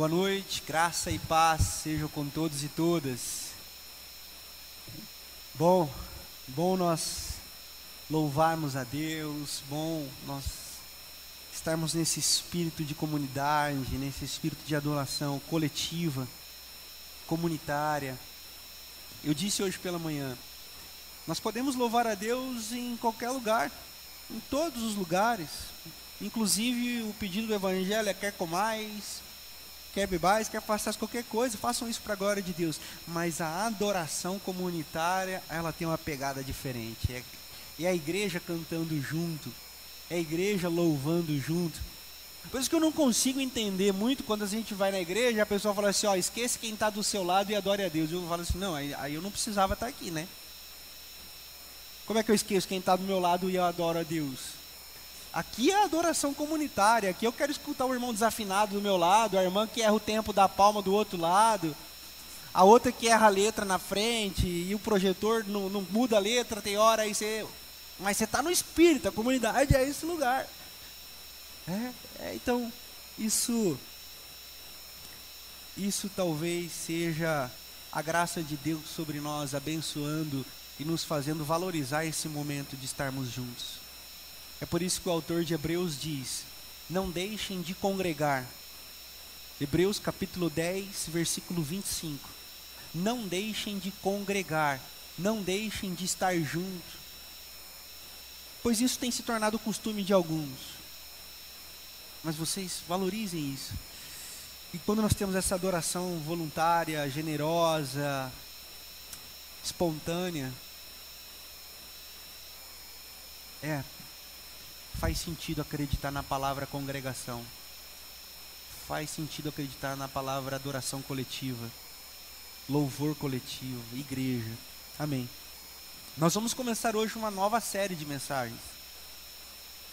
Boa noite, graça e paz sejam com todos e todas. Bom, bom nós louvarmos a Deus, bom nós estarmos nesse espírito de comunidade, nesse espírito de adoração coletiva, comunitária. Eu disse hoje pela manhã, nós podemos louvar a Deus em qualquer lugar, em todos os lugares, inclusive o pedido do Evangelho é quer comais, quer bebais, quer façais qualquer coisa, façam isso para a glória de Deus. Mas a adoração comunitária, ela tem uma pegada diferente. É, é a igreja cantando junto, é a igreja louvando junto. Por isso que eu não consigo entender muito quando a gente vai na igreja, a pessoa fala assim, ó, esquece quem está do seu lado e adore a Deus. Eu falo assim, não, aí, aí eu não precisava estar tá aqui, né? Como é que eu esqueço quem está do meu lado e eu adoro a Deus? Aqui é adoração comunitária. Aqui eu quero escutar o irmão desafinado do meu lado, a irmã que erra o tempo da palma do outro lado, a outra que erra a letra na frente e o projetor não, não muda a letra, tem hora aí você. Mas você está no espírito, a comunidade é esse lugar. É, é, então, isso. Isso talvez seja a graça de Deus sobre nós, abençoando e nos fazendo valorizar esse momento de estarmos juntos. É por isso que o autor de Hebreus diz: Não deixem de congregar. Hebreus capítulo 10, versículo 25. Não deixem de congregar, não deixem de estar juntos, pois isso tem se tornado costume de alguns. Mas vocês valorizem isso. E quando nós temos essa adoração voluntária, generosa, espontânea, é faz sentido acreditar na palavra congregação. Faz sentido acreditar na palavra adoração coletiva, louvor coletivo, igreja. Amém. Nós vamos começar hoje uma nova série de mensagens.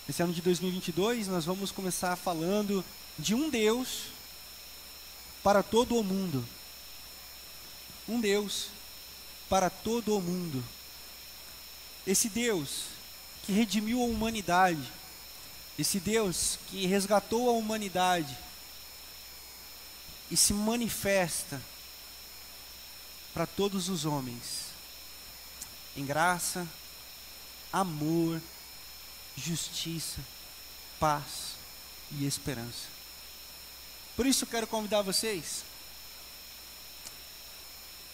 Esse ano de 2022, nós vamos começar falando de um Deus para todo o mundo. Um Deus para todo o mundo. Esse Deus que redimiu a humanidade, esse Deus que resgatou a humanidade e se manifesta para todos os homens em graça, amor, justiça, paz e esperança. Por isso eu quero convidar vocês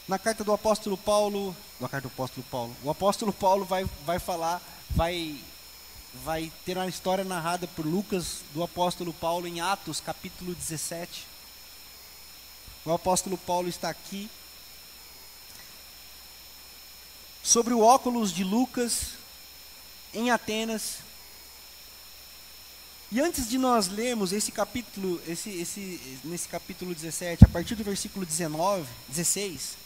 na carta do apóstolo Paulo, na carta do apóstolo Paulo, o apóstolo Paulo vai, vai falar vai, vai ter uma história narrada por Lucas do apóstolo Paulo em Atos, capítulo 17. O apóstolo Paulo está aqui. Sobre o óculos de Lucas em Atenas. E antes de nós lermos esse capítulo, esse, esse, nesse capítulo 17, a partir do versículo 19, 16,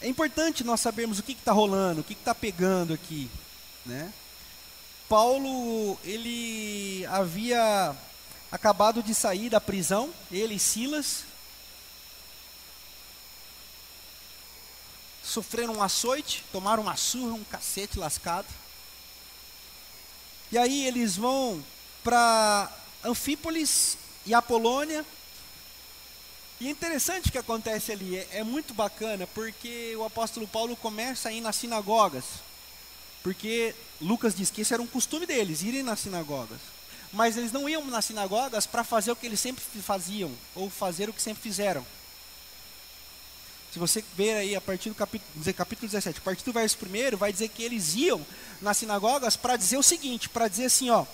é importante nós sabermos o que está rolando, o que está pegando aqui né? Paulo, ele havia acabado de sair da prisão, ele e Silas, sofreram um açoite, tomaram uma surra, um cacete lascado. E aí eles vão para Anfípolis e Apolônia. E é interessante o que acontece ali, é, é muito bacana, porque o apóstolo Paulo começa a ir nas sinagogas. Porque Lucas diz que esse era um costume deles, irem nas sinagogas. Mas eles não iam nas sinagogas para fazer o que eles sempre faziam, ou fazer o que sempre fizeram. Se você ver aí a partir do capítulo, capítulo 17, a partir do verso 1, vai dizer que eles iam nas sinagogas para dizer o seguinte, para dizer assim, ó.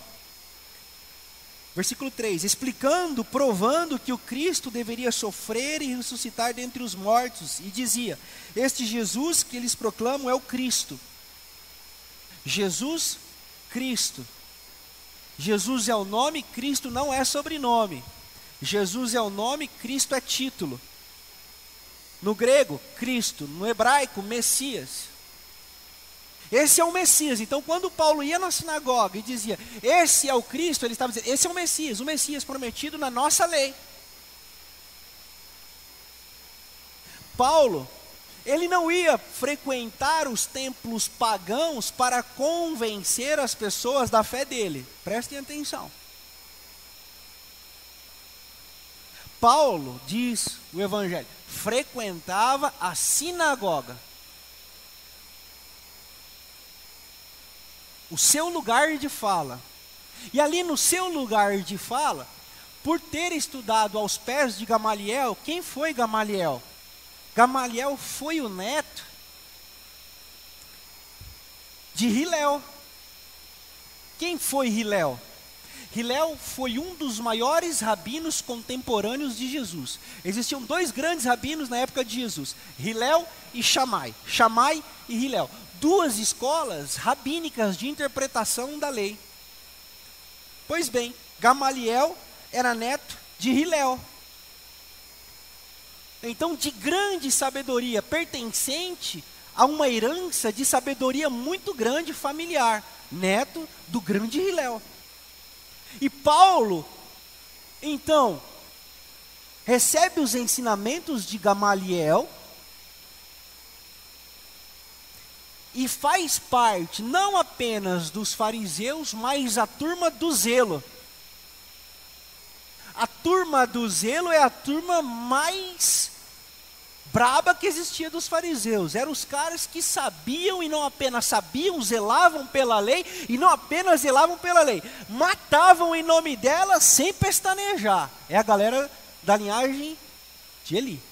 Versículo 3: explicando, provando que o Cristo deveria sofrer e ressuscitar dentre os mortos, e dizia: Este Jesus que eles proclamam é o Cristo. Jesus Cristo. Jesus é o nome, Cristo não é sobrenome. Jesus é o nome, Cristo é título. No grego, Cristo. No hebraico, Messias. Esse é o Messias. Então, quando Paulo ia na sinagoga e dizia, Esse é o Cristo, ele estava dizendo, Esse é o Messias, o Messias prometido na nossa lei. Paulo ele não ia frequentar os templos pagãos para convencer as pessoas da fé dele. Prestem atenção. Paulo, diz o Evangelho, frequentava a sinagoga. O seu lugar de fala. E ali no seu lugar de fala, por ter estudado aos pés de Gamaliel, quem foi Gamaliel? Gamaliel foi o neto de Hilel. Quem foi Hilel? Hilel foi um dos maiores rabinos contemporâneos de Jesus. Existiam dois grandes rabinos na época de Jesus, Hilel e Shammai. Shammai e Hilel. Duas escolas rabínicas de interpretação da lei. Pois bem, Gamaliel era neto de Hilel. Então, de grande sabedoria, pertencente a uma herança de sabedoria muito grande familiar, neto do grande Hilel. E Paulo, então, recebe os ensinamentos de Gamaliel e faz parte não apenas dos fariseus, mas a turma do zelo. A turma do zelo é a turma mais braba que existia dos fariseus. Eram os caras que sabiam e não apenas sabiam, zelavam pela lei e não apenas zelavam pela lei, matavam em nome dela sem pestanejar. É a galera da linhagem de Eli.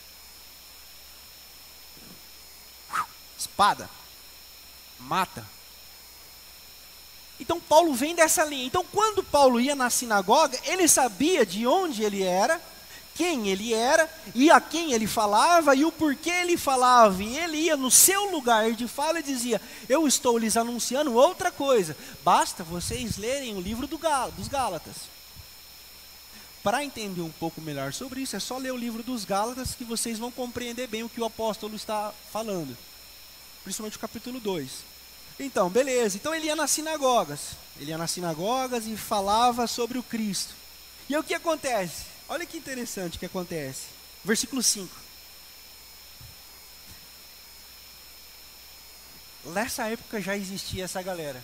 Espada. Mata. Então Paulo vem dessa linha. Então quando Paulo ia na sinagoga, ele sabia de onde ele era quem ele era e a quem ele falava e o porquê ele falava. E ele ia no seu lugar de fala e dizia: Eu estou lhes anunciando outra coisa. Basta vocês lerem o livro do Gal dos Gálatas. Para entender um pouco melhor sobre isso, é só ler o livro dos Gálatas que vocês vão compreender bem o que o apóstolo está falando. Principalmente o capítulo 2. Então, beleza. Então ele ia nas sinagogas. Ele ia nas sinagogas e falava sobre o Cristo. E o que acontece? Olha que interessante que acontece. Versículo 5. Nessa época já existia essa galera.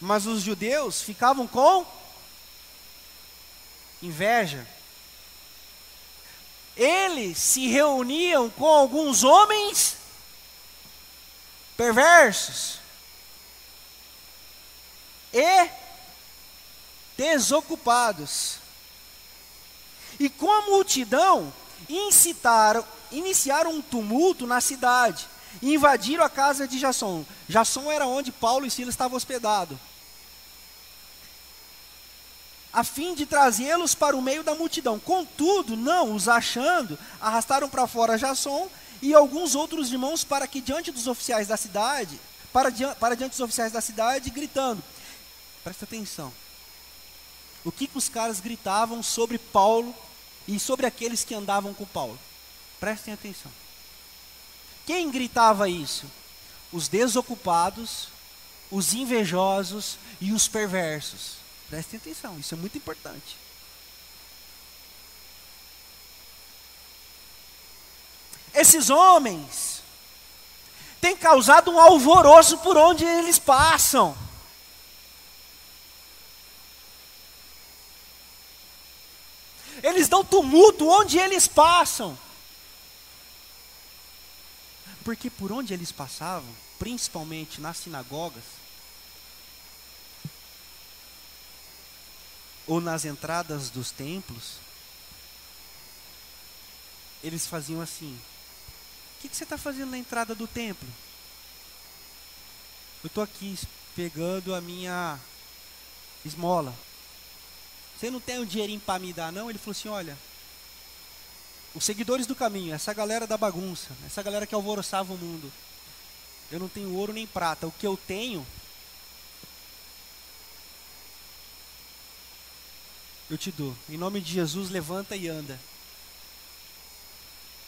Mas os judeus ficavam com inveja. Eles se reuniam com alguns homens perversos. E desocupados. E com a multidão incitaram, iniciaram um tumulto na cidade e invadiram a casa de Jasson. Jasson era onde Paulo e Silas estavam hospedados. A fim de trazê-los para o meio da multidão. Contudo, não os achando, arrastaram para fora Jasson e alguns outros irmãos para que diante dos oficiais da cidade, para, para diante dos oficiais da cidade, gritando: Presta atenção o que, que os caras gritavam sobre Paulo e sobre aqueles que andavam com Paulo. Prestem atenção. Quem gritava isso? Os desocupados, os invejosos e os perversos. Prestem atenção, isso é muito importante. Esses homens têm causado um alvoroço por onde eles passam. Eles dão tumulto onde eles passam. Porque por onde eles passavam, principalmente nas sinagogas, ou nas entradas dos templos, eles faziam assim: O que, que você está fazendo na entrada do templo? Eu estou aqui pegando a minha esmola. Você não tem um dinheirinho para me dar, não? Ele falou assim: olha, os seguidores do caminho, essa galera da bagunça, essa galera que alvoroçava o mundo. Eu não tenho ouro nem prata. O que eu tenho, eu te dou. Em nome de Jesus, levanta e anda.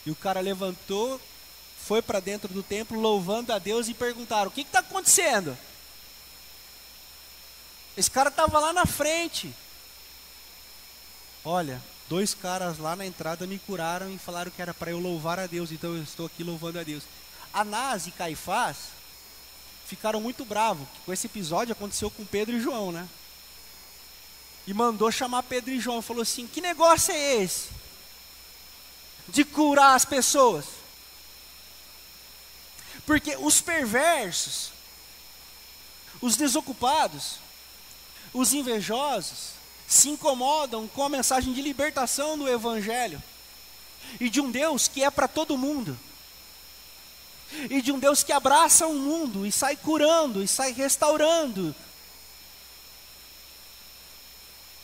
E o cara levantou, foi para dentro do templo, louvando a Deus e perguntaram: O que está acontecendo? Esse cara estava lá na frente. Olha, dois caras lá na entrada me curaram e falaram que era para eu louvar a Deus, então eu estou aqui louvando a Deus. Anás e Caifás ficaram muito bravos, com esse episódio aconteceu com Pedro e João, né? e mandou chamar Pedro e João. Falou assim: Que negócio é esse? De curar as pessoas. Porque os perversos, os desocupados, os invejosos, se incomodam com a mensagem de libertação do Evangelho e de um Deus que é para todo mundo, e de um Deus que abraça o mundo e sai curando e sai restaurando.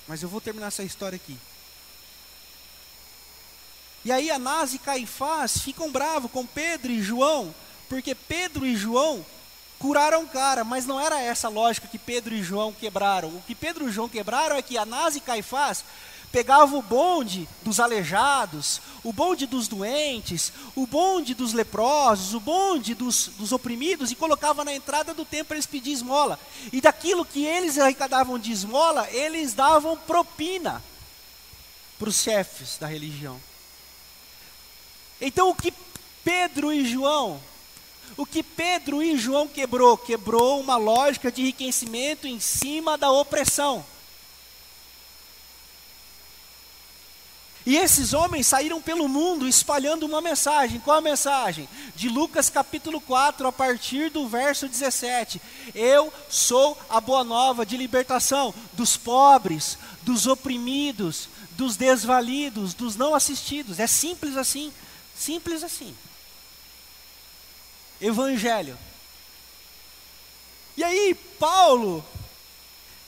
Mas eu vou terminar essa história aqui. E aí Anás e Caifás ficam bravos com Pedro e João, porque Pedro e João curaram o cara, mas não era essa lógica que Pedro e João quebraram. O que Pedro e João quebraram é que Anás e Caifás pegavam o bonde dos aleijados, o bonde dos doentes, o bonde dos leprosos, o bonde dos, dos oprimidos e colocava na entrada do templo eles pedir esmola. E daquilo que eles arrecadavam de esmola, eles davam propina para os chefes da religião. Então o que Pedro e João o que Pedro e João quebrou? Quebrou uma lógica de enriquecimento em cima da opressão. E esses homens saíram pelo mundo espalhando uma mensagem. Qual a mensagem? De Lucas capítulo 4, a partir do verso 17. Eu sou a boa nova de libertação dos pobres, dos oprimidos, dos desvalidos, dos não assistidos. É simples assim. Simples assim evangelho. E aí, Paulo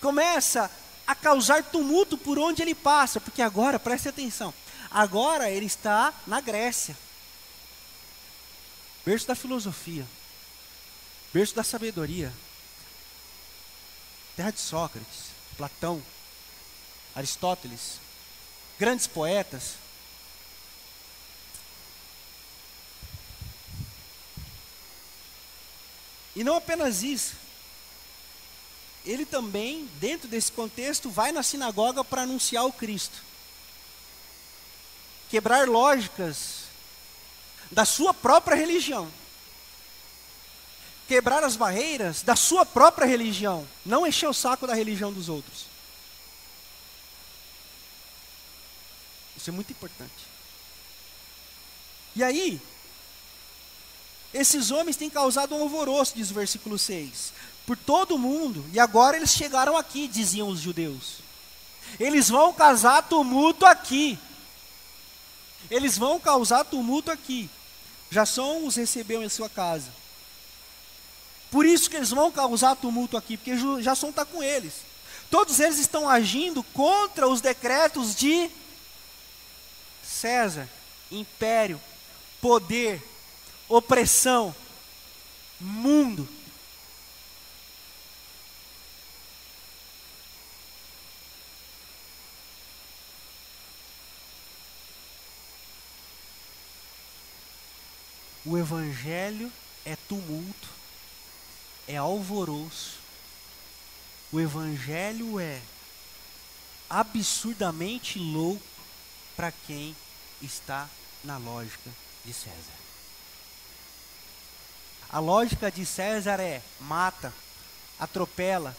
começa a causar tumulto por onde ele passa, porque agora, preste atenção, agora ele está na Grécia. Berço da filosofia, berço da sabedoria, terra de Sócrates, Platão, Aristóteles, grandes poetas, E não apenas isso. Ele também, dentro desse contexto, vai na sinagoga para anunciar o Cristo. Quebrar lógicas da sua própria religião. Quebrar as barreiras da sua própria religião. Não encher o saco da religião dos outros. Isso é muito importante. E aí, esses homens têm causado um alvoroço, diz o versículo 6, por todo o mundo, e agora eles chegaram aqui, diziam os judeus. Eles vão causar tumulto aqui. Eles vão causar tumulto aqui. Jason os recebeu em sua casa. Por isso que eles vão causar tumulto aqui, porque Jason está com eles. Todos eles estão agindo contra os decretos de César, império, poder, opressão, mundo. O Evangelho é tumulto, é alvoroço. O Evangelho é absurdamente louco para quem está na lógica de César. A lógica de César é: mata, atropela,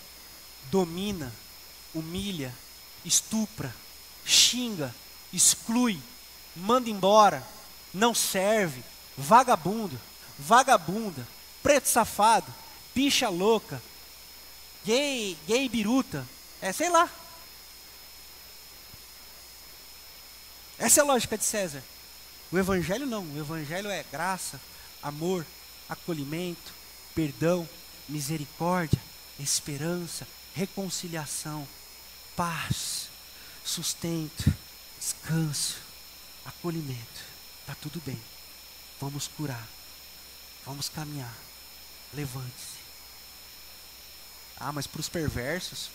domina, humilha, estupra, xinga, exclui, manda embora, não serve, vagabundo, vagabunda, preto safado, bicha louca, gay, gay biruta, é sei lá. Essa é a lógica de César. O evangelho não, o evangelho é graça, amor, acolhimento, perdão, misericórdia, esperança, reconciliação, paz, sustento, descanso, acolhimento. Está tudo bem. Vamos curar. Vamos caminhar. Levante-se. Ah, mas para os perversos,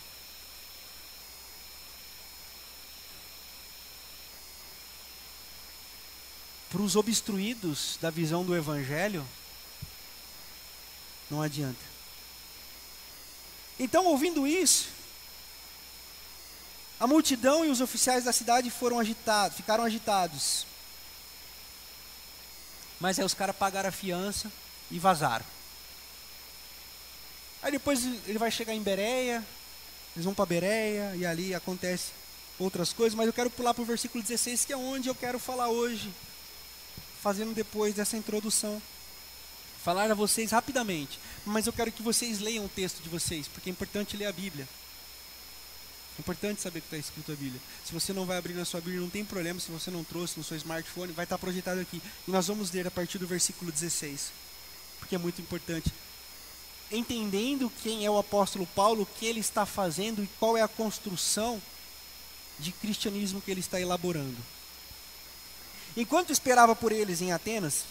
para os obstruídos da visão do Evangelho, não adianta. Então, ouvindo isso, a multidão e os oficiais da cidade foram agitados, ficaram agitados. Mas aí os caras pagaram a fiança e vazaram. Aí depois ele vai chegar em Bereia, Eles vão para Bereia e ali acontece outras coisas, mas eu quero pular para o versículo 16, que é onde eu quero falar hoje, fazendo depois dessa introdução. Falar a vocês rapidamente, mas eu quero que vocês leiam o texto de vocês, porque é importante ler a Bíblia. É importante saber o que está escrito na Bíblia. Se você não vai abrir na sua Bíblia, não tem problema. Se você não trouxe no seu smartphone, vai estar projetado aqui. E nós vamos ler a partir do versículo 16, porque é muito importante. Entendendo quem é o apóstolo Paulo, o que ele está fazendo e qual é a construção de cristianismo que ele está elaborando. Enquanto esperava por eles em Atenas,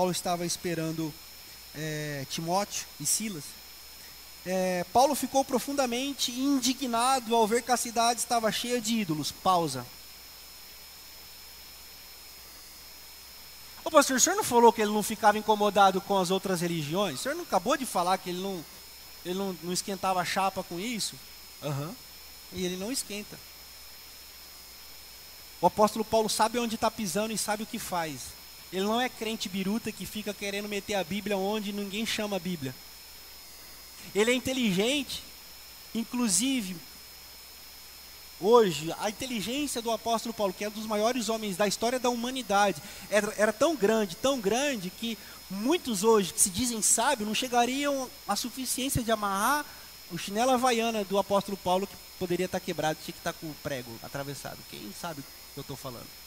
Paulo estava esperando é, Timóteo e Silas. É, Paulo ficou profundamente indignado ao ver que a cidade estava cheia de ídolos. Pausa. Ô pastor, o senhor não falou que ele não ficava incomodado com as outras religiões? O senhor não acabou de falar que ele não, ele não, não esquentava a chapa com isso? Aham. Uhum. E ele não esquenta. O apóstolo Paulo sabe onde está pisando e sabe o que faz. Ele não é crente biruta que fica querendo meter a Bíblia onde ninguém chama a Bíblia. Ele é inteligente, inclusive, hoje, a inteligência do apóstolo Paulo, que é um dos maiores homens da história da humanidade, era, era tão grande, tão grande, que muitos hoje que se dizem sábios não chegariam à suficiência de amarrar o chinelo havaiana do apóstolo Paulo, que poderia estar quebrado, tinha que estar com o prego atravessado. Quem sabe que eu estou falando.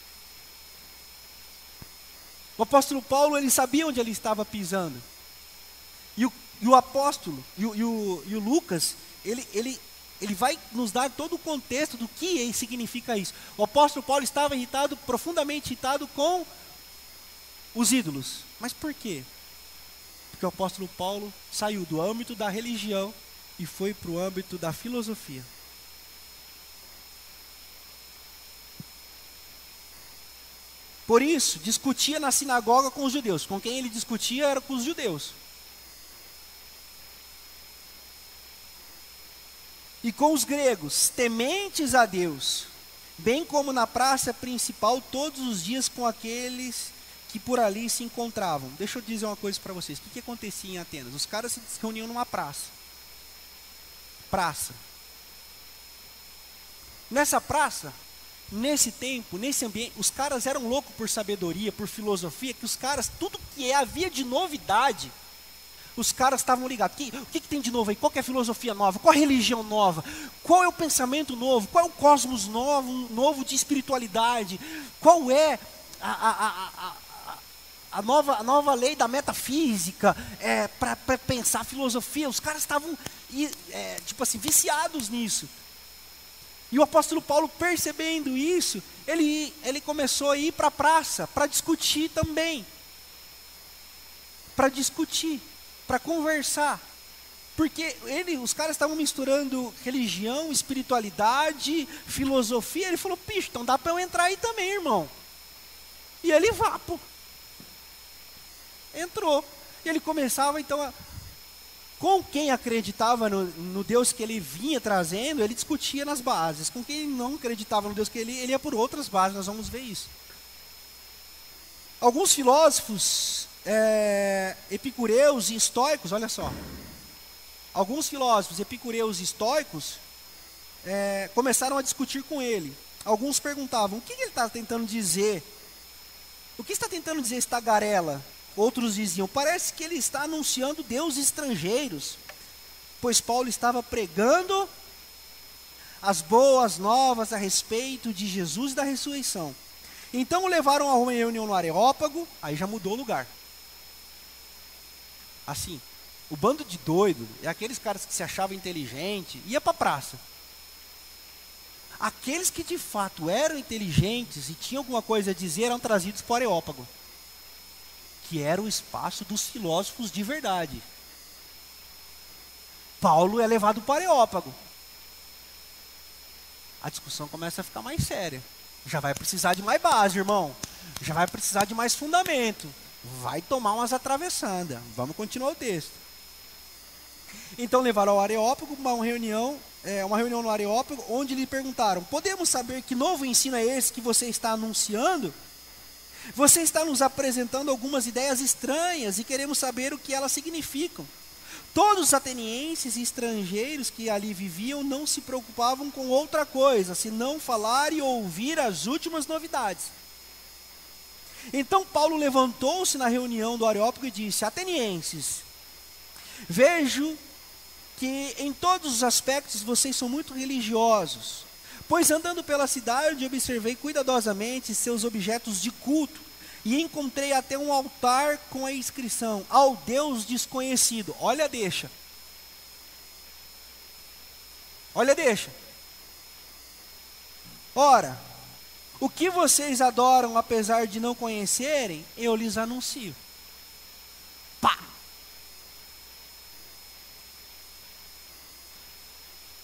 O apóstolo Paulo, ele sabia onde ele estava pisando. E o, e o apóstolo, e o, e o, e o Lucas, ele, ele, ele vai nos dar todo o contexto do que significa isso. O apóstolo Paulo estava irritado, profundamente irritado com os ídolos. Mas por quê? Porque o apóstolo Paulo saiu do âmbito da religião e foi para o âmbito da filosofia. Por isso, discutia na sinagoga com os judeus. Com quem ele discutia era com os judeus. E com os gregos, tementes a Deus, bem como na praça principal todos os dias com aqueles que por ali se encontravam. Deixa eu dizer uma coisa para vocês. O que, que acontecia em Atenas? Os caras se reuniam numa praça. Praça. Nessa praça, nesse tempo, nesse ambiente, os caras eram loucos por sabedoria, por filosofia, que os caras, tudo que havia de novidade, os caras estavam ligados. Que, o que, que, tem de novo aí? Qual é a filosofia nova? Qual a religião nova? Qual é o pensamento novo? Qual é o cosmos novo, novo de espiritualidade? Qual é a, a, a, a nova, a nova lei da metafísica é, para pensar filosofia? Os caras estavam, é, tipo assim, viciados nisso. E o apóstolo Paulo, percebendo isso, ele, ele começou a ir para a praça para discutir também. Para discutir, para conversar. Porque ele, os caras estavam misturando religião, espiritualidade, filosofia. Ele falou: Picho, então dá para eu entrar aí também, irmão. E ele vapo. Entrou. E ele começava então a, com quem acreditava no, no, Deus que ele vinha trazendo, ele discutia nas bases. Com quem não acreditava no Deus que ele, ele ia por outras bases, nós vamos ver isso. Alguns filósofos é, epicureus e estoicos, olha só. Alguns filósofos epicureus e estoicos é, começaram a discutir com ele. Alguns perguntavam: o que ele está tentando dizer? O que está tentando dizer esta garela? Outros diziam: parece que ele está anunciando deuses estrangeiros, pois Paulo estava pregando as boas novas a respeito de Jesus e da ressurreição. Então o levaram a uma reunião no Areópago, aí já mudou o lugar. Assim, o bando de doido, é aqueles caras que se achavam inteligente, ia para a praça. Aqueles que de fato eram inteligentes e tinham alguma coisa a dizer eram trazidos para o Areópago que era o espaço dos filósofos de verdade. Paulo é levado para o Areópago. A discussão começa a ficar mais séria. Já vai precisar de mais base, irmão. Já vai precisar de mais fundamento. Vai tomar umas atravessadas. Vamos continuar o texto. Então levaram ao Areópago uma reunião, é, uma reunião no Areópago, onde lhe perguntaram: Podemos saber que novo ensino é esse que você está anunciando? Você está nos apresentando algumas ideias estranhas e queremos saber o que elas significam. Todos os atenienses e estrangeiros que ali viviam não se preocupavam com outra coisa, senão falar e ouvir as últimas novidades. Então Paulo levantou-se na reunião do Areópago e disse: Atenienses, vejo que em todos os aspectos vocês são muito religiosos, pois andando pela cidade observei cuidadosamente seus objetos de culto e encontrei até um altar com a inscrição: Ao Deus desconhecido. Olha, deixa. Olha, deixa. Ora, o que vocês adoram apesar de não conhecerem, eu lhes anuncio. Pá!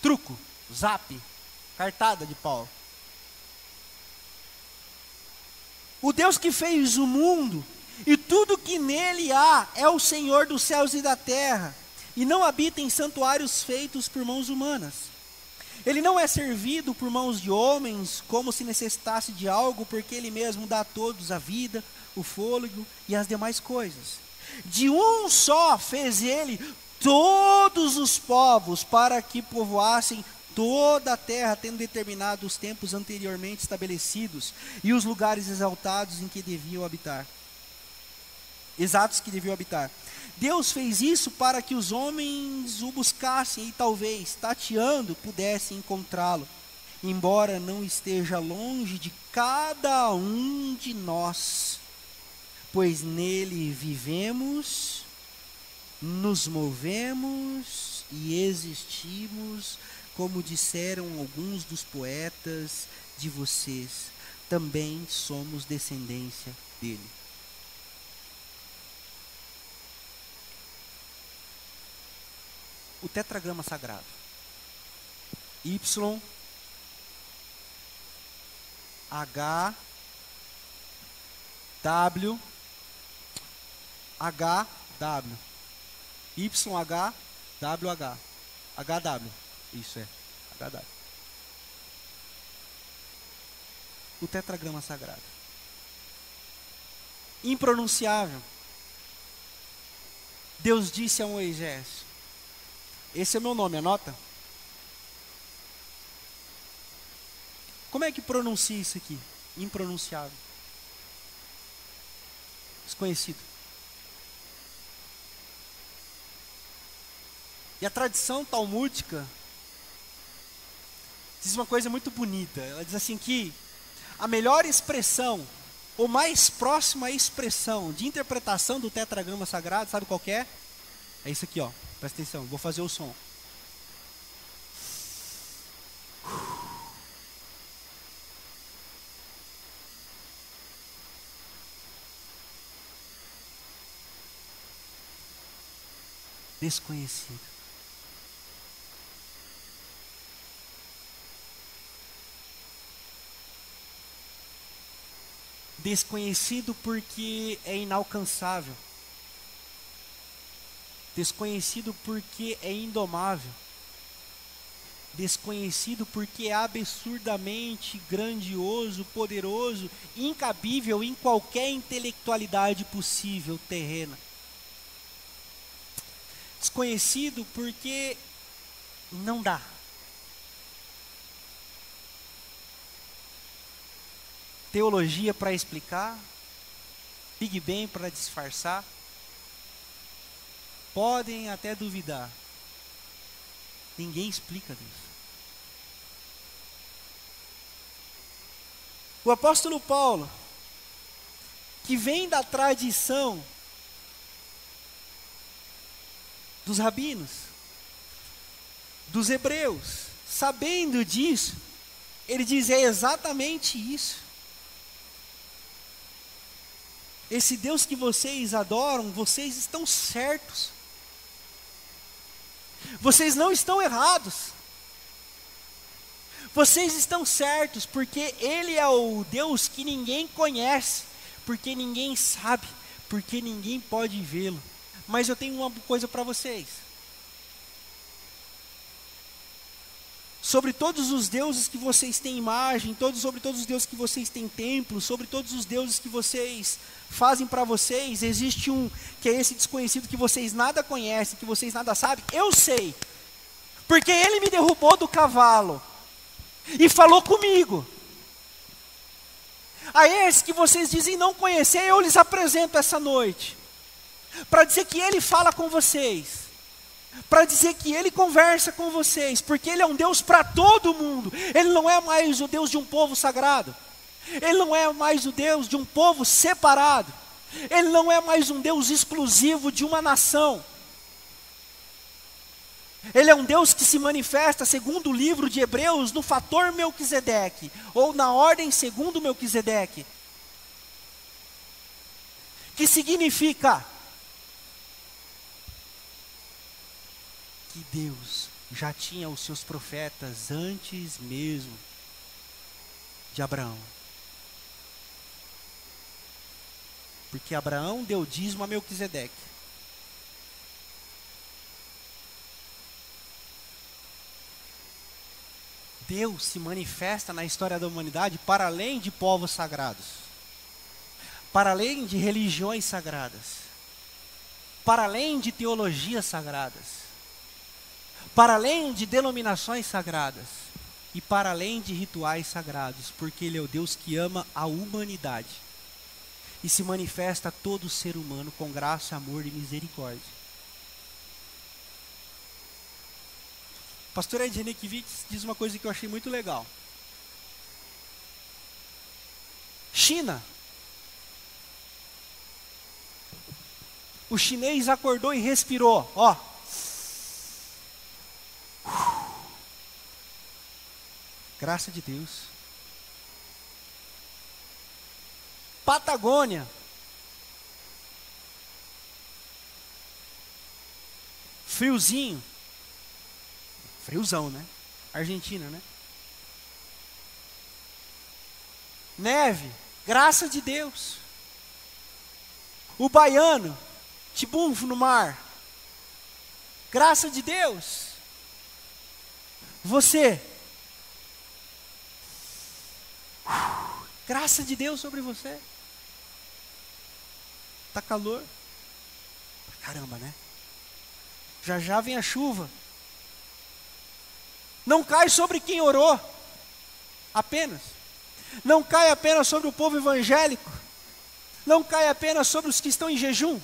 Truco, zap, cartada de Paulo. O Deus que fez o mundo e tudo que nele há é o Senhor dos céus e da terra, e não habita em santuários feitos por mãos humanas. Ele não é servido por mãos de homens como se necessitasse de algo, porque ele mesmo dá a todos a vida, o fôlego e as demais coisas. De um só fez ele todos os povos para que povoassem toda a terra, tendo determinado os tempos anteriormente estabelecidos e os lugares exaltados em que deviam habitar. Exatos que deviam habitar. Deus fez isso para que os homens o buscassem e talvez, tateando, pudessem encontrá-lo, embora não esteja longe de cada um de nós, pois nele vivemos, nos movemos e existimos como disseram alguns dos poetas de vocês, também somos descendência dele. O tetragrama sagrado. Y H W H W Y H W H W isso é agradável. O tetragrama sagrado. Impronunciável. Deus disse a Moisés: Esse é meu nome, anota. Como é que pronuncia isso aqui? Impronunciável. Desconhecido. E a tradição talmúdica diz uma coisa muito bonita. Ela diz assim que a melhor expressão, ou mais próxima expressão de interpretação do tetragrama sagrado, sabe qual é? É isso aqui, ó. Presta atenção, vou fazer o som. Desconhecido. Desconhecido porque é inalcançável. Desconhecido porque é indomável. Desconhecido porque é absurdamente grandioso, poderoso, incabível em qualquer intelectualidade possível terrena. Desconhecido porque não dá. Teologia para explicar, Big Bang para disfarçar. Podem até duvidar. Ninguém explica Deus. O apóstolo Paulo, que vem da tradição dos rabinos, dos hebreus, sabendo disso, ele diz: é exatamente isso. Esse Deus que vocês adoram, vocês estão certos. Vocês não estão errados. Vocês estão certos, porque Ele é o Deus que ninguém conhece, porque ninguém sabe, porque ninguém pode vê-lo. Mas eu tenho uma coisa para vocês. Sobre todos os deuses que vocês têm imagem, todos, sobre todos os deuses que vocês têm templo, sobre todos os deuses que vocês fazem para vocês, existe um que é esse desconhecido que vocês nada conhecem, que vocês nada sabem. Eu sei, porque ele me derrubou do cavalo e falou comigo. A esse que vocês dizem não conhecer, eu lhes apresento essa noite, para dizer que ele fala com vocês para dizer que Ele conversa com vocês, porque Ele é um Deus para todo mundo, Ele não é mais o Deus de um povo sagrado, Ele não é mais o Deus de um povo separado, Ele não é mais um Deus exclusivo de uma nação. Ele é um Deus que se manifesta, segundo o livro de Hebreus, no fator Melquisedeque, ou na ordem segundo Melquisedeque, que significa que Deus já tinha os seus profetas antes mesmo de Abraão. Porque Abraão deu dízimo a Melquisedeque. Deus se manifesta na história da humanidade para além de povos sagrados, para além de religiões sagradas, para além de teologias sagradas para além de denominações sagradas e para além de rituais sagrados, porque Ele é o Deus que ama a humanidade e se manifesta a todo ser humano com graça, amor e misericórdia. Pastor Ed Renekiewicz diz uma coisa que eu achei muito legal. China. O chinês acordou e respirou, ó, Graça de Deus. Patagônia. Friozinho. Friozão, né? Argentina, né? Neve. Graça de Deus. O baiano. Tibunfo no mar. Graça de Deus. Você Graça de Deus sobre você. Tá calor? Caramba, né? Já já vem a chuva. Não cai sobre quem orou, apenas. Não cai apenas sobre o povo evangélico. Não cai apenas sobre os que estão em jejum.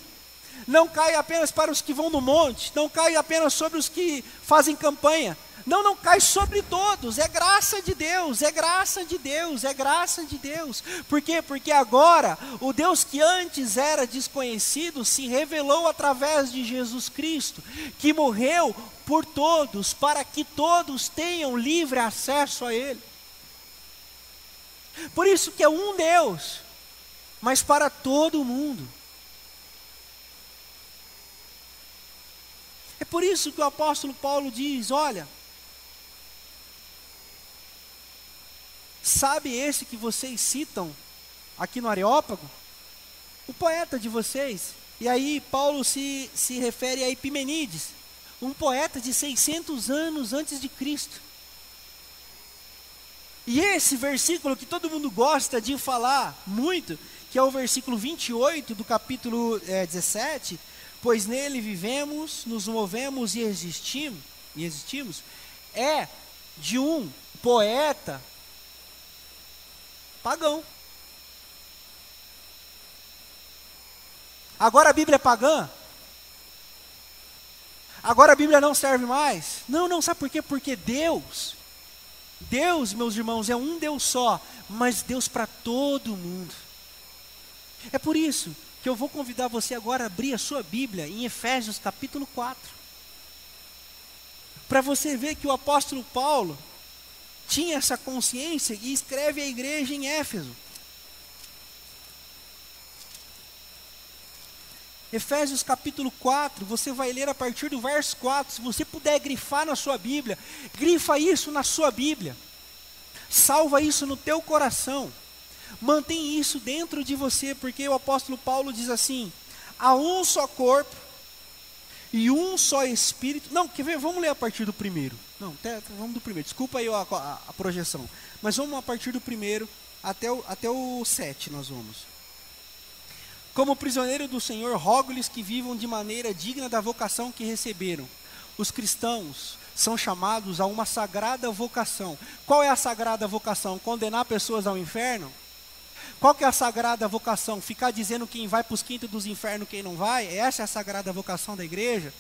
Não cai apenas para os que vão no monte. Não cai apenas sobre os que fazem campanha. Não, não cai sobre todos, é graça de Deus, é graça de Deus, é graça de Deus. Por quê? Porque agora o Deus que antes era desconhecido se revelou através de Jesus Cristo, que morreu por todos, para que todos tenham livre acesso a Ele. Por isso que é um Deus, mas para todo mundo. Por isso que o apóstolo Paulo diz: olha, Sabe esse que vocês citam aqui no Areópago? O poeta de vocês. E aí Paulo se, se refere a Epimenides, um poeta de 600 anos antes de Cristo. E esse versículo que todo mundo gosta de falar muito, que é o versículo 28 do capítulo é, 17, pois nele vivemos, nos movemos e existimos, e existimos, é de um poeta Pagão. Agora a Bíblia é pagã? Agora a Bíblia não serve mais? Não, não, sabe por quê? Porque Deus, Deus, meus irmãos, é um Deus só, mas Deus para todo mundo. É por isso que eu vou convidar você agora a abrir a sua Bíblia em Efésios capítulo 4. Para você ver que o apóstolo Paulo, tinha essa consciência e escreve à igreja em Éfeso. Efésios capítulo 4, você vai ler a partir do verso 4. Se você puder grifar na sua Bíblia, grifa isso na sua Bíblia. Salva isso no teu coração. Mantém isso dentro de você, porque o apóstolo Paulo diz assim: há um só corpo e um só Espírito. Não, quer ver? Vamos ler a partir do primeiro. Não, até, vamos do primeiro. Desculpa aí a, a, a, projeção. Mas vamos a partir do primeiro até o, até o sete nós vamos. Como prisioneiro do Senhor, rogo-lhes que vivam de maneira digna da vocação que receberam. Os cristãos são chamados a uma sagrada vocação. Qual é a sagrada vocação? Condenar pessoas ao inferno? Qual que é a sagrada vocação? Ficar dizendo quem vai para os quintos dos infernos, quem não vai? Essa é a sagrada vocação da igreja?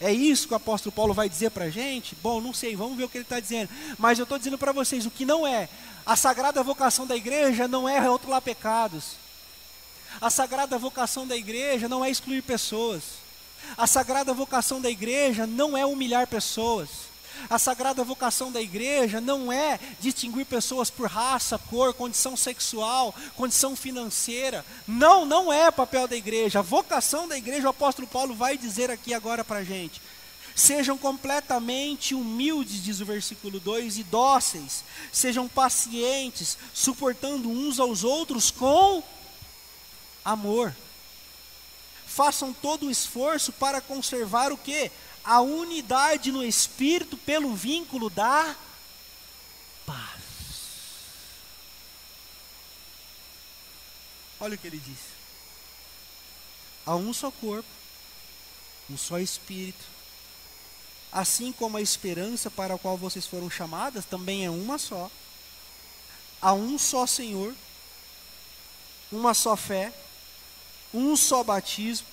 É isso que o apóstolo Paulo vai dizer para a gente? Bom, não sei, vamos ver o que ele está dizendo. Mas eu estou dizendo para vocês, o que não é. A sagrada vocação da igreja não é rotular pecados. A sagrada vocação da igreja não é excluir pessoas. A sagrada vocação da igreja não é humilhar pessoas. A sagrada vocação da igreja não é distinguir pessoas por raça, cor, condição sexual, condição financeira. Não, não é papel da igreja. A vocação da igreja, o apóstolo Paulo vai dizer aqui agora para a gente. Sejam completamente humildes, diz o versículo 2, e dóceis. Sejam pacientes, suportando uns aos outros com amor. Façam todo o esforço para conservar o que? A unidade no espírito pelo vínculo da paz. Olha o que ele diz. Há um só corpo, um só espírito. Assim como a esperança para a qual vocês foram chamadas também é uma só. Há um só Senhor, uma só fé, um só batismo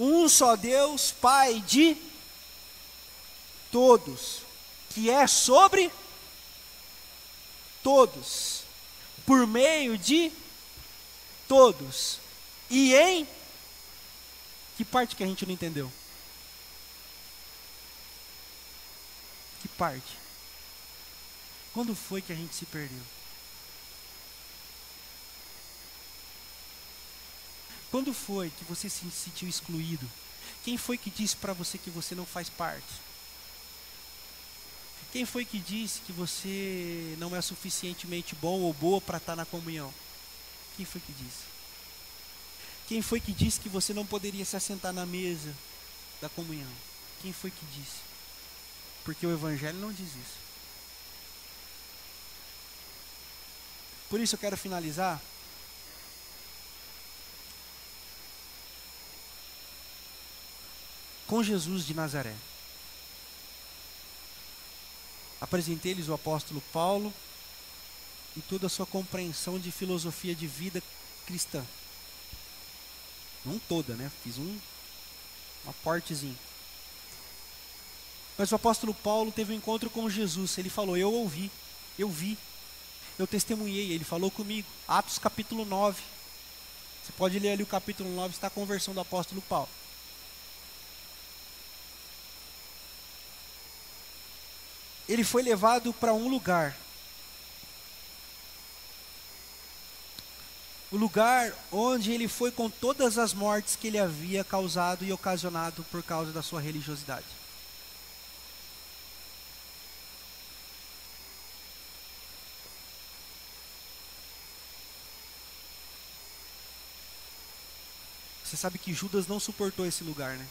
um só Deus, Pai de todos, que é sobre todos, por meio de todos, e em que parte que a gente não entendeu? Que parte? Quando foi que a gente se perdeu? Quando foi que você se sentiu excluído? Quem foi que disse para você que você não faz parte? Quem foi que disse que você não é suficientemente bom ou boa para estar tá na comunhão? Quem foi que disse? Quem foi que disse que você não poderia se assentar na mesa da comunhão? Quem foi que disse? Porque o Evangelho não diz isso. Por isso eu quero finalizar com Jesus de Nazaré. Apresentei-lhes o apóstolo Paulo e toda a sua compreensão de filosofia de vida cristã. Não toda, né? Fiz um uma partezinha. Mas o apóstolo Paulo teve um encontro com Jesus. Ele falou: Eu ouvi, eu vi, eu testemunhei. Ele falou comigo. Atos capítulo 9. Você pode ler ali o capítulo 9, está a conversão do apóstolo Paulo. Ele foi levado para um lugar. O lugar onde ele foi com todas as mortes que ele havia causado e ocasionado por causa da sua religiosidade. Você sabe que Judas não suportou esse lugar, né?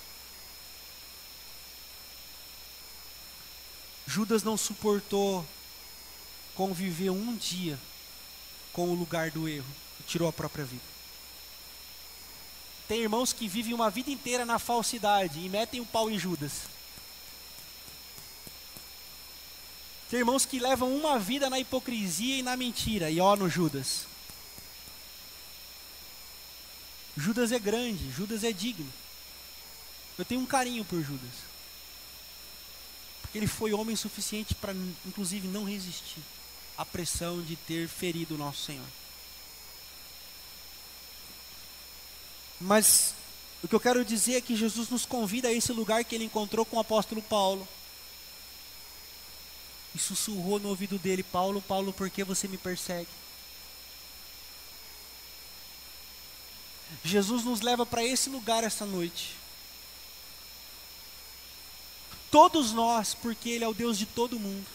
Judas não suportou conviver um dia com o lugar do erro e tirou a própria vida. Tem irmãos que vivem uma vida inteira na falsidade e metem o pau em Judas. Tem irmãos que levam uma vida na hipocrisia e na mentira, e ó no Judas. Judas é grande, Judas é digno. Eu tenho um carinho por Judas. Ele foi homem suficiente para, inclusive, não resistir à pressão de ter ferido o nosso Senhor. Mas o que eu quero dizer é que Jesus nos convida a esse lugar que ele encontrou com o apóstolo Paulo. E sussurrou no ouvido dele: Paulo, Paulo, por que você me persegue? Jesus nos leva para esse lugar essa noite. Todos nós, porque Ele é o Deus de todo mundo.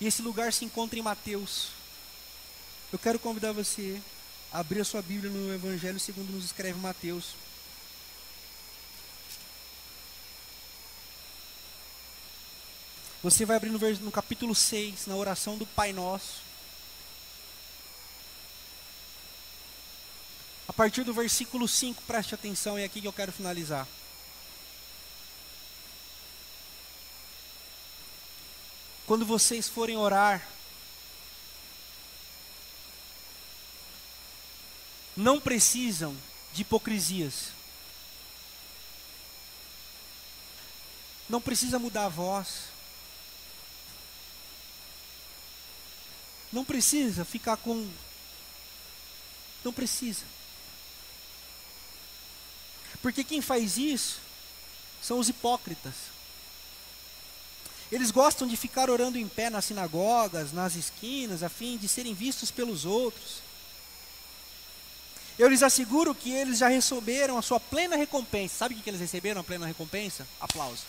E esse lugar se encontra em Mateus. Eu quero convidar você abrir a sua Bíblia no Evangelho segundo nos escreve Mateus. Você vai abrir no, no capítulo 6, na oração do Pai Nosso. A partir do versículo 5, preste atenção, é aqui que eu quero finalizar. Quando vocês forem orar, não precisam de hipocrisias. Não precisa mudar a voz. Não precisa ficar com. Não precisa. Porque quem faz isso são os hipócritas. Eles gostam de ficar orando em pé nas sinagogas, nas esquinas, a fim de serem vistos pelos outros. Eu lhes asseguro que eles já receberam a sua plena recompensa. Sabe o que eles receberam a plena recompensa? Aplauso.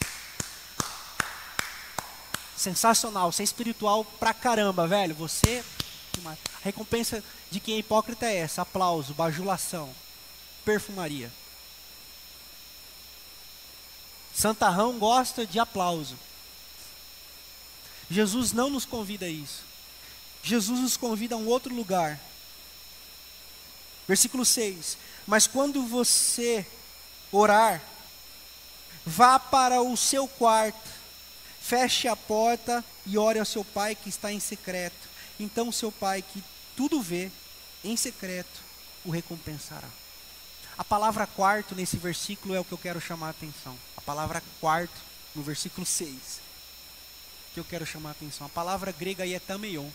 Sensacional, você é espiritual pra caramba, velho. Você. A recompensa de quem é hipócrita é essa: aplauso, bajulação, perfumaria. Santarrão gosta de aplauso. Jesus não nos convida a isso. Jesus nos convida a um outro lugar. Versículo 6: Mas quando você orar, vá para o seu quarto Feche a porta e ore ao seu pai que está em secreto. Então seu pai que tudo vê em secreto o recompensará. A palavra quarto nesse versículo é o que eu quero chamar a atenção. A palavra quarto no versículo 6. Que eu quero chamar a atenção. A palavra grega aí é tameion.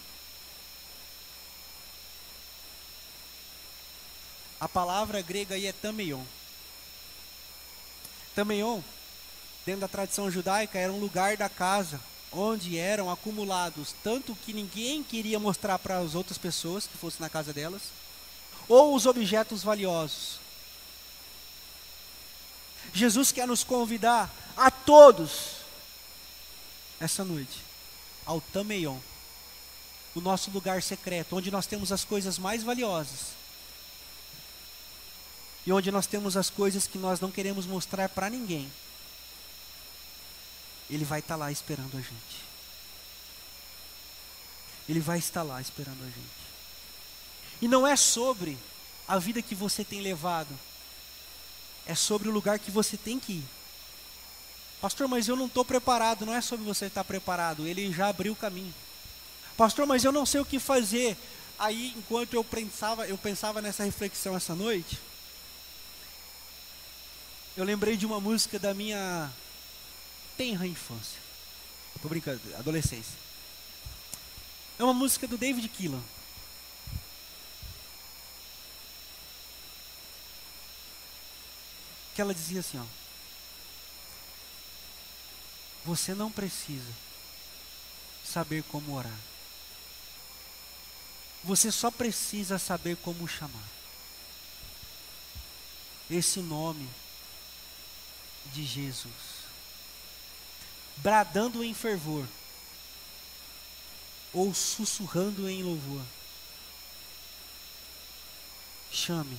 A palavra grega aí é tameion. Tameion dentro da tradição judaica, era um lugar da casa onde eram acumulados tanto que ninguém queria mostrar para as outras pessoas que fosse na casa delas, ou os objetos valiosos. Jesus quer nos convidar a todos essa noite ao Tameion, o nosso lugar secreto, onde nós temos as coisas mais valiosas. E onde nós temos as coisas que nós não queremos mostrar para ninguém. Ele vai estar tá lá esperando a gente. Ele vai estar lá esperando a gente. E não é sobre a vida que você tem levado, é sobre o lugar que você tem que ir. Pastor, mas eu não estou preparado. Não é sobre você estar preparado, ele já abriu o caminho. Pastor, mas eu não sei o que fazer. Aí, enquanto eu pensava, eu pensava nessa reflexão essa noite, eu lembrei de uma música da minha tenra infância. Tô brincando, adolescência. É uma música do David Keelan. Que ela dizia assim, ó. Você não precisa saber como orar. Você só precisa saber como chamar. Esse nome de Jesus bradando em fervor ou sussurrando em louvor. Chame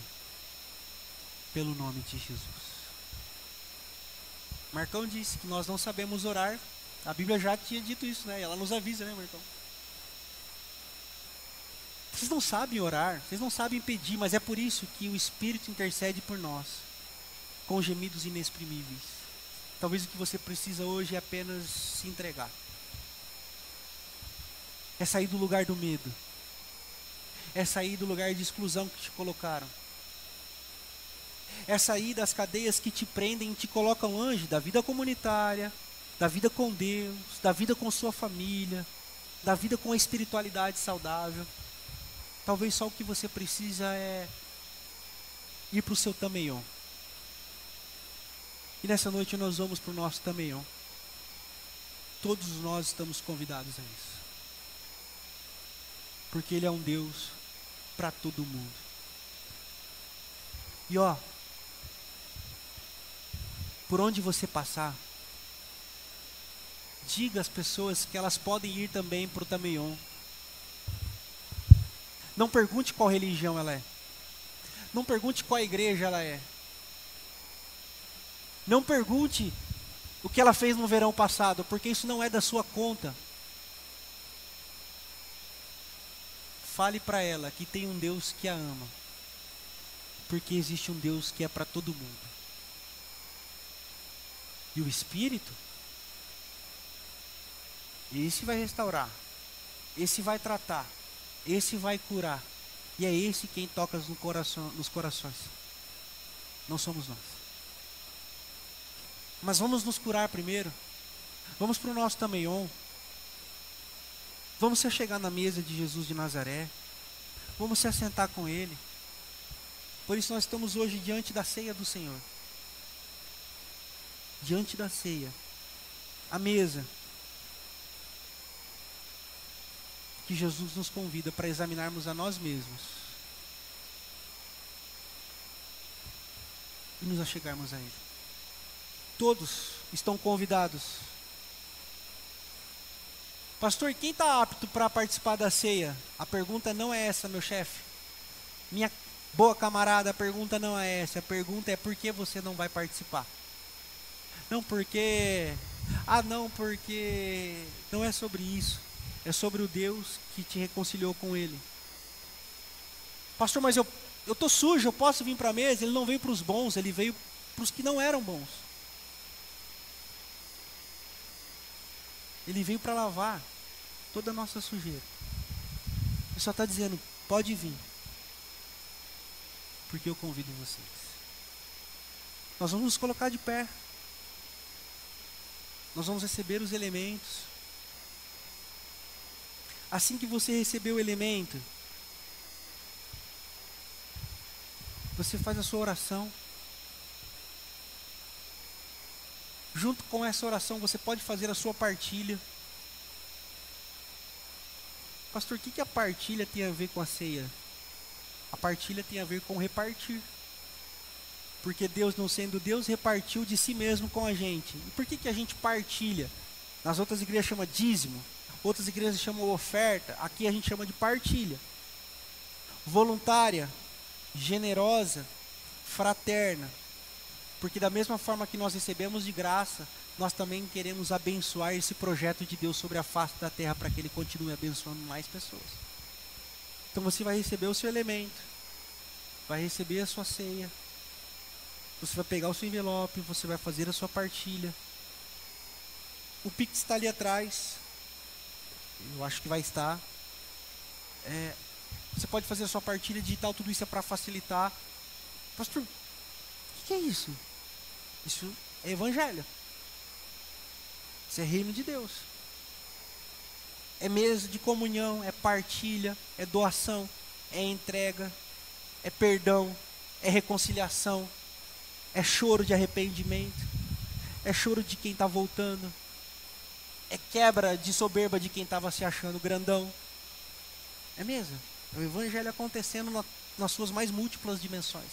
pelo nome de Jesus. Marcão disse que nós não sabemos orar. A Bíblia já tinha dito isso, né? Ela nos avisa, né, Marcão? Vocês não sabem orar, vocês não sabem pedir, mas é por isso que o Espírito intercede por nós, com gemidos inexprimíveis. Talvez o que você precisa hoje é apenas se entregar. É sair do lugar do medo. É sair do lugar de exclusão que te colocaram. É sair das cadeias que te prendem e te colocam longe da vida comunitária, da vida com Deus, da vida com sua família, da vida com a espiritualidade saudável. Talvez só o que você precisa é ir para o seu tameion. E nessa noite nós vamos para o nosso Tameion. Todos nós estamos convidados a isso. Porque Ele é um Deus para todo mundo. E ó, por onde você passar, diga às pessoas que elas podem ir também para o Tameion. Não pergunte qual religião ela é. Não pergunte qual igreja ela é. Não pergunte o que ela fez no verão passado, porque isso não é da sua conta. Fale para ela que tem um Deus que a ama, porque existe um Deus que é para todo mundo. E o Espírito, esse vai restaurar, esse vai tratar, esse vai curar. E é esse quem toca no coração, nos corações. Não somos nós. Mas vamos nos curar primeiro. Vamos para o nosso Tameion. Vamos se chegar na mesa de Jesus de Nazaré. Vamos se assentar com Ele. Por isso nós estamos hoje diante da ceia do Senhor. Diante da ceia. A mesa. Que Jesus nos convida para examinarmos a nós mesmos. E nos achegarmos a Ele. Todos estão convidados. Pastor, quem está apto para participar da ceia? A pergunta não é essa, meu chefe. Minha boa camarada, a pergunta não é essa. A pergunta é por que você não vai participar? Não porque. Ah, não, porque. Não é sobre isso. É sobre o Deus que te reconciliou com Ele. Pastor, mas eu eu tô sujo, eu posso vir para a mesa? Ele não veio para os bons, ele veio para os que não eram bons. Ele veio para lavar toda a nossa sujeira. Ele só está dizendo: pode vir, porque eu convido vocês. Nós vamos nos colocar de pé. Nós vamos receber os elementos. Assim que você receber o elemento, você faz a sua oração. Junto com essa oração, você pode fazer a sua partilha. Pastor, o que, que a partilha tem a ver com a ceia? A partilha tem a ver com repartir. Porque Deus, não sendo Deus, repartiu de si mesmo com a gente. E por que, que a gente partilha? Nas outras igrejas chama dízimo, outras igrejas chamam oferta, aqui a gente chama de partilha. Voluntária, generosa, fraterna. Porque da mesma forma que nós recebemos de graça, nós também queremos abençoar esse projeto de Deus sobre a face da terra para que ele continue abençoando mais pessoas. Então você vai receber o seu elemento, vai receber a sua ceia, você vai pegar o seu envelope, você vai fazer a sua partilha. O Pix está ali atrás, eu acho que vai estar. É, você pode fazer a sua partilha digital, tudo isso é para facilitar. Pastor, o que, que é isso? Isso é evangelho. Isso é reino de Deus. É mesa de comunhão, é partilha, é doação, é entrega, é perdão, é reconciliação, é choro de arrependimento, é choro de quem está voltando, é quebra de soberba de quem estava se achando grandão. É mesa. É o evangelho acontecendo na, nas suas mais múltiplas dimensões.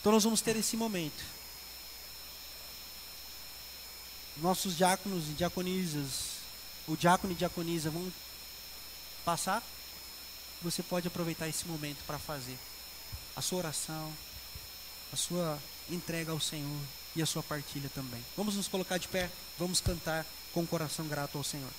Então nós vamos ter esse momento. Nossos diáconos e diaconisas, o diácono e diaconisa vão passar. Você pode aproveitar esse momento para fazer a sua oração, a sua entrega ao Senhor e a sua partilha também. Vamos nos colocar de pé, vamos cantar com o coração grato ao Senhor.